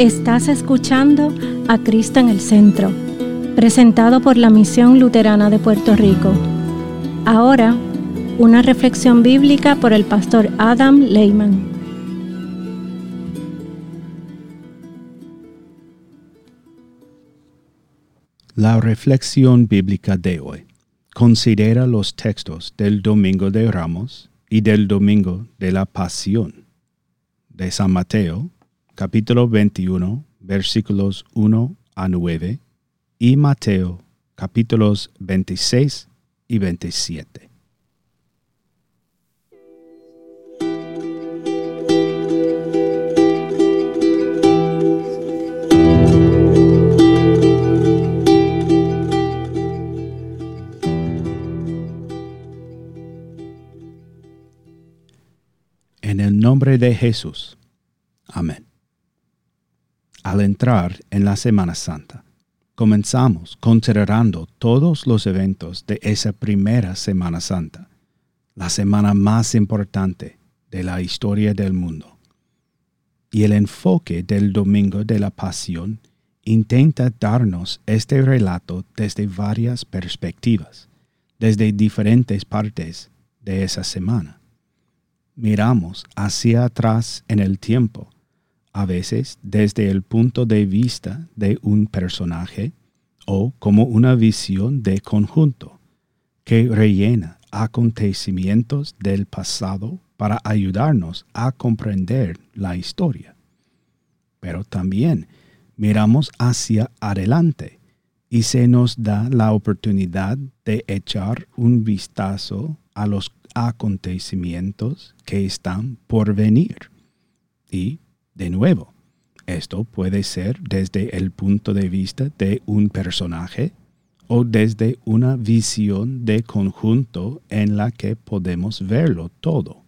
Estás escuchando a Cristo en el Centro, presentado por la Misión Luterana de Puerto Rico. Ahora, una reflexión bíblica por el pastor Adam Lehman. La reflexión bíblica de hoy considera los textos del Domingo de Ramos y del Domingo de la Pasión de San Mateo, capítulo 21, versículos 1 a 9, y Mateo, capítulos 26 y 27. En el nombre de Jesús. Amén. Al entrar en la Semana Santa, comenzamos considerando todos los eventos de esa primera Semana Santa, la semana más importante de la historia del mundo. Y el enfoque del Domingo de la Pasión intenta darnos este relato desde varias perspectivas, desde diferentes partes de esa semana. Miramos hacia atrás en el tiempo, a veces desde el punto de vista de un personaje o como una visión de conjunto que rellena acontecimientos del pasado para ayudarnos a comprender la historia. Pero también miramos hacia adelante y se nos da la oportunidad de echar un vistazo a los acontecimientos que están por venir y de nuevo, esto puede ser desde el punto de vista de un personaje o desde una visión de conjunto en la que podemos verlo todo.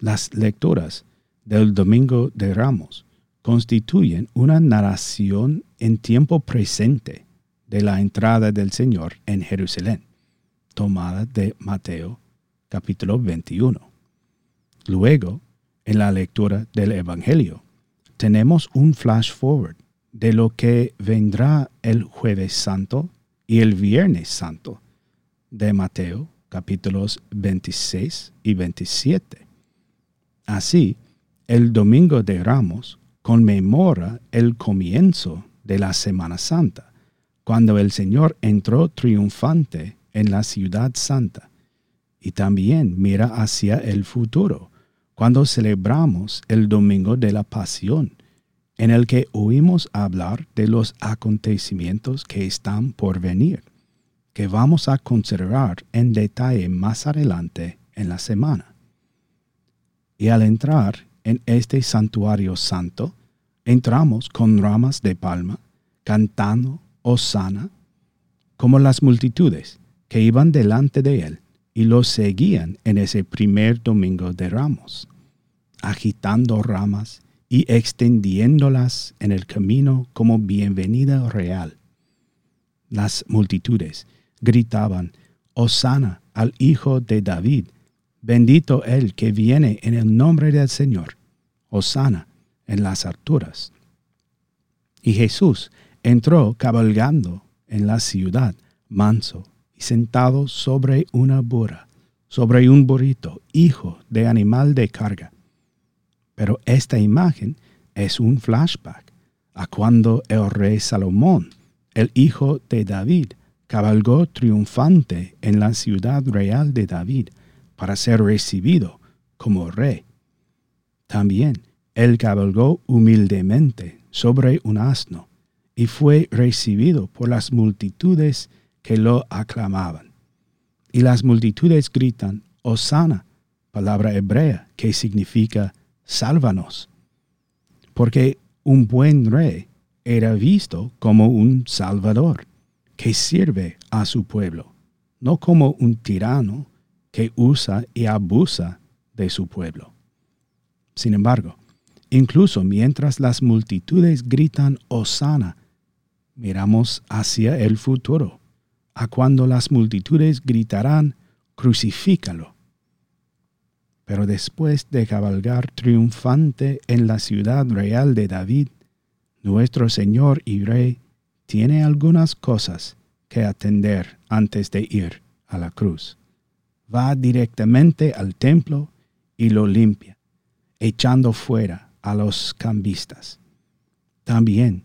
Las lecturas del Domingo de Ramos constituyen una narración en tiempo presente de la entrada del Señor en Jerusalén, tomada de Mateo capítulo 21. Luego, en la lectura del Evangelio. Tenemos un flash forward de lo que vendrá el jueves santo y el viernes santo de Mateo capítulos 26 y 27. Así, el domingo de Ramos conmemora el comienzo de la Semana Santa, cuando el Señor entró triunfante en la ciudad santa, y también mira hacia el futuro, cuando celebramos el Domingo de la Pasión, en el que oímos hablar de los acontecimientos que están por venir, que vamos a considerar en detalle más adelante en la semana. Y al entrar en este santuario santo, entramos con ramas de palma, cantando Osana, como las multitudes que iban delante de él y los seguían en ese primer domingo de ramos, agitando ramas y extendiéndolas en el camino como bienvenida real. Las multitudes gritaban, Osana al Hijo de David, bendito el que viene en el nombre del Señor, Osana en las alturas. Y Jesús entró cabalgando en la ciudad, manso sentado sobre una burra, sobre un burrito, hijo de animal de carga. Pero esta imagen es un flashback a cuando el rey Salomón, el hijo de David, cabalgó triunfante en la ciudad real de David para ser recibido como rey. También él cabalgó humildemente sobre un asno y fue recibido por las multitudes que lo aclamaban. Y las multitudes gritan, Osana, palabra hebrea que significa sálvanos. Porque un buen rey era visto como un salvador que sirve a su pueblo, no como un tirano que usa y abusa de su pueblo. Sin embargo, incluso mientras las multitudes gritan Osana, miramos hacia el futuro a cuando las multitudes gritarán, crucifícalo. Pero después de cabalgar triunfante en la ciudad real de David, nuestro Señor y Rey tiene algunas cosas que atender antes de ir a la cruz. Va directamente al templo y lo limpia, echando fuera a los cambistas. También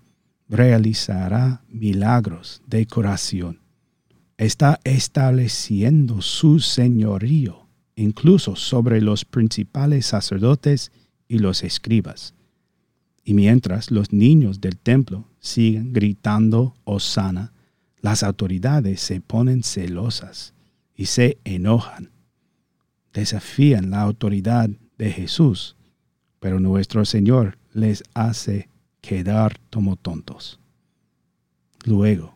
realizará milagros de curación. Está estableciendo su señorío incluso sobre los principales sacerdotes y los escribas. Y mientras los niños del templo siguen gritando Osana, las autoridades se ponen celosas y se enojan. Desafían la autoridad de Jesús, pero nuestro Señor les hace quedar como tontos. Luego,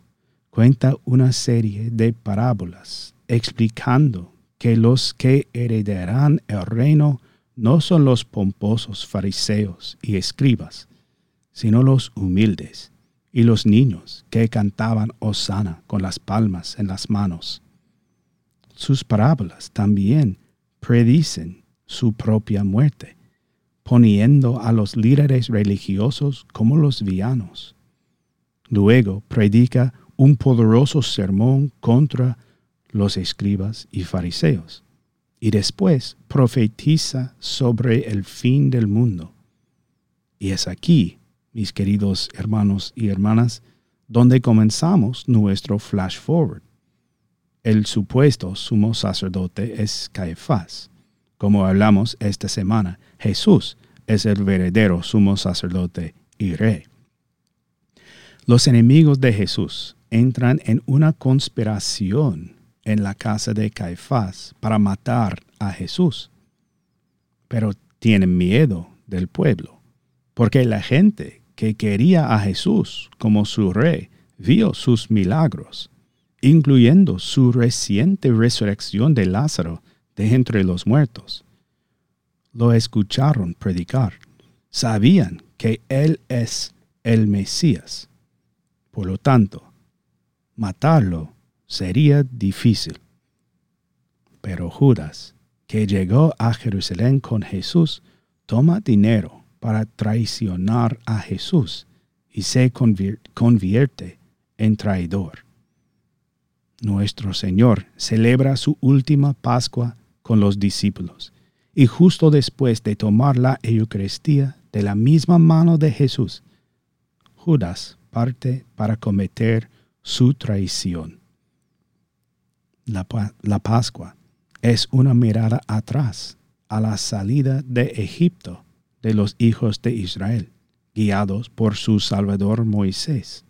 cuenta una serie de parábolas explicando que los que heredarán el reino no son los pomposos fariseos y escribas, sino los humildes y los niños que cantaban Osana con las palmas en las manos. Sus parábolas también predicen su propia muerte, poniendo a los líderes religiosos como los vianos. Luego predica un poderoso sermón contra los escribas y fariseos, y después profetiza sobre el fin del mundo. Y es aquí, mis queridos hermanos y hermanas, donde comenzamos nuestro flash forward. El supuesto sumo sacerdote es Caifás. Como hablamos esta semana, Jesús es el verdadero sumo sacerdote y rey. Los enemigos de Jesús entran en una conspiración en la casa de Caifás para matar a Jesús. Pero tienen miedo del pueblo, porque la gente que quería a Jesús como su rey vio sus milagros, incluyendo su reciente resurrección de Lázaro de entre los muertos. Lo escucharon predicar, sabían que Él es el Mesías. Por lo tanto, matarlo sería difícil. Pero Judas, que llegó a Jerusalén con Jesús, toma dinero para traicionar a Jesús y se convierte en traidor. Nuestro Señor celebra su última Pascua con los discípulos y justo después de tomar la Eucaristía de la misma mano de Jesús, Judas parte para cometer su traición. La, Pascua es una mirada atrás a la salida de Egipto de los hijos de Israel, guiados por su Salvador Moisés.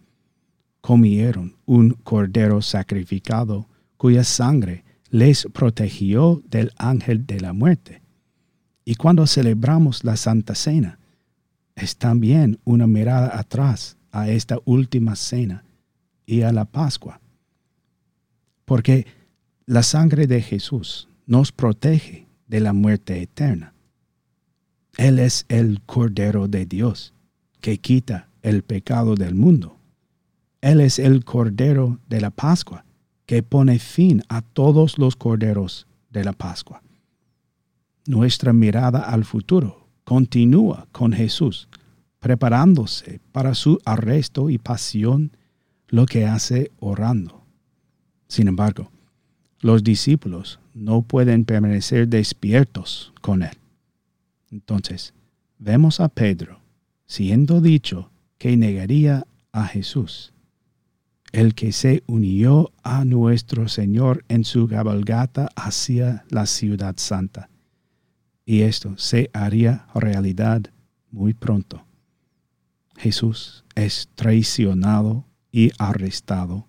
Comieron un cordero sacrificado cuya sangre les protegió del ángel de la muerte. Y cuando celebramos la Santa Cena, es también una mirada atrás a esta última cena y a la Pascua. Porque la sangre de Jesús nos protege de la muerte eterna. Él es el Cordero de Dios que quita el pecado del mundo. Él es el Cordero de la Pascua que pone fin a todos los corderos de la Pascua. Nuestra mirada al futuro continúa con Jesús, preparándose para su arresto y pasión, lo que hace orando. Sin embargo, los discípulos no pueden permanecer despiertos con él. Entonces, vemos a Pedro siendo dicho que negaría a Jesús, el que se unió a nuestro Señor en su cabalgata hacia la ciudad santa. Y esto se haría realidad muy pronto. Jesús es traicionado y arrestado,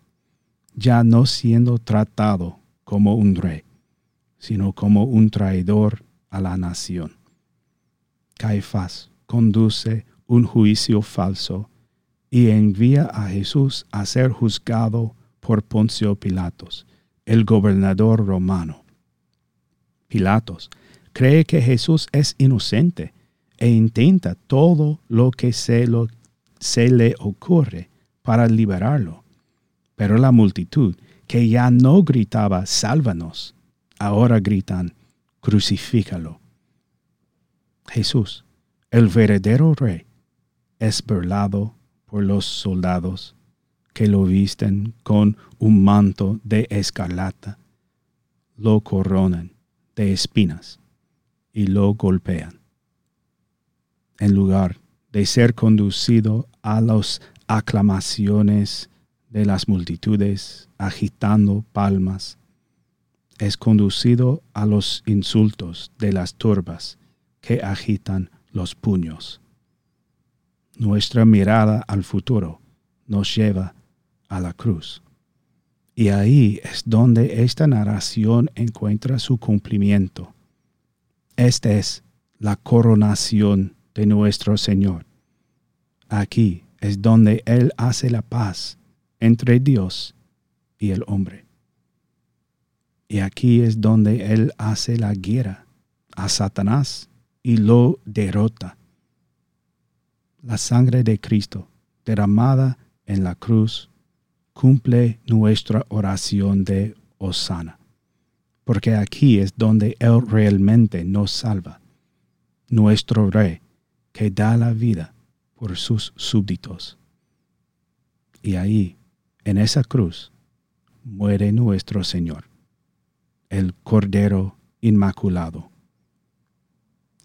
ya no siendo tratado como un rey, sino como un traidor a la nación. Caifás conduce un juicio falso y envía a Jesús a ser juzgado por Poncio Pilatos, el gobernador romano. Pilatos cree que Jesús es inocente e intenta todo lo que se, se le ocurre para liberarlo. Pero la multitud que ya no gritaba, sálvanos, ahora gritan, crucifícalo. Jesús, el verdadero rey, es burlado por los soldados que lo visten con un manto de escarlata, lo coronan de espinas y lo golpean. En lugar de ser conducido a las aclamaciones de las multitudes agitando palmas, es conducido a los insultos de las turbas que agitan los puños. Nuestra mirada al futuro nos lleva a la cruz. Y ahí es donde esta narración encuentra su cumplimiento. Esta es la coronación de nuestro Señor. Aquí es donde Él hace la paz entre Dios y el hombre. Y aquí es donde Él hace la guerra a Satanás y lo derrota. La sangre de Cristo derramada en la cruz cumple nuestra oración de Osana, porque aquí es donde Él realmente nos salva, nuestro Rey que da la vida por sus súbditos. Y ahí, en esa cruz, muere nuestro Señor, el Cordero Inmaculado.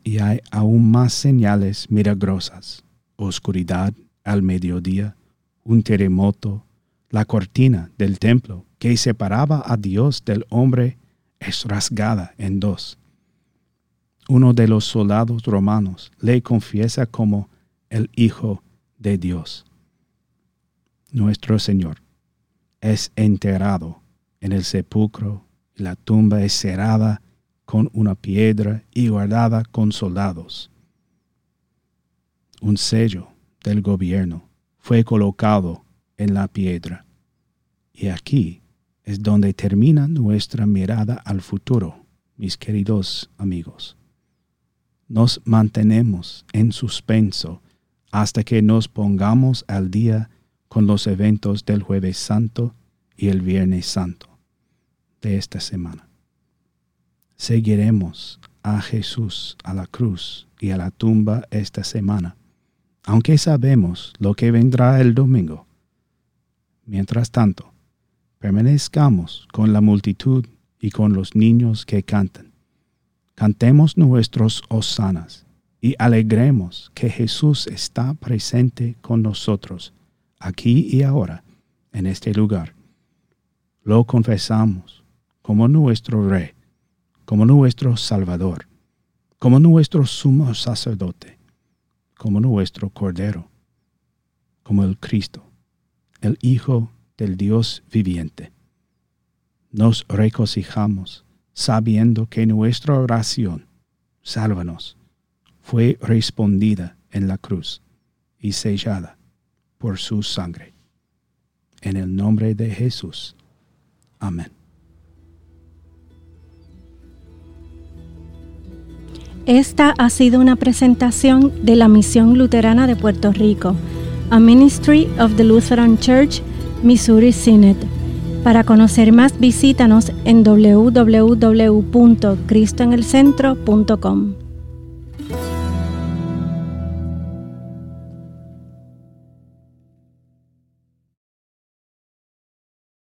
Y hay aún más señales milagrosas, oscuridad al mediodía, un terremoto, la cortina del templo que separaba a Dios del hombre es rasgada en dos. Uno de los soldados romanos le confiesa como el Hijo de Dios. Nuestro Señor es enterrado en el sepulcro y la tumba es cerrada con una piedra y guardada con soldados. Un sello del gobierno fue colocado en la piedra. Y aquí es donde termina nuestra mirada al futuro, mis queridos amigos. Nos mantenemos en suspenso hasta que nos pongamos al día con los eventos del jueves santo y el viernes santo de esta semana. Seguiremos a Jesús a la cruz y a la tumba esta semana, aunque sabemos lo que vendrá el domingo. Mientras tanto, permanezcamos con la multitud y con los niños que cantan. Cantemos nuestros hosanas y alegremos que Jesús está presente con nosotros, aquí y ahora, en este lugar. Lo confesamos como nuestro Rey, como nuestro Salvador, como nuestro sumo sacerdote, como nuestro Cordero, como el Cristo, el Hijo del Dios viviente. Nos regocijamos sabiendo que nuestra oración, sálvanos, fue respondida en la cruz y sellada por su sangre. En el nombre de Jesús. Amén. Esta ha sido una presentación de la Misión Luterana de Puerto Rico, a Ministry of the Lutheran Church, Missouri Synod. Para conocer más, visítanos en www.cristoenelcentro.com.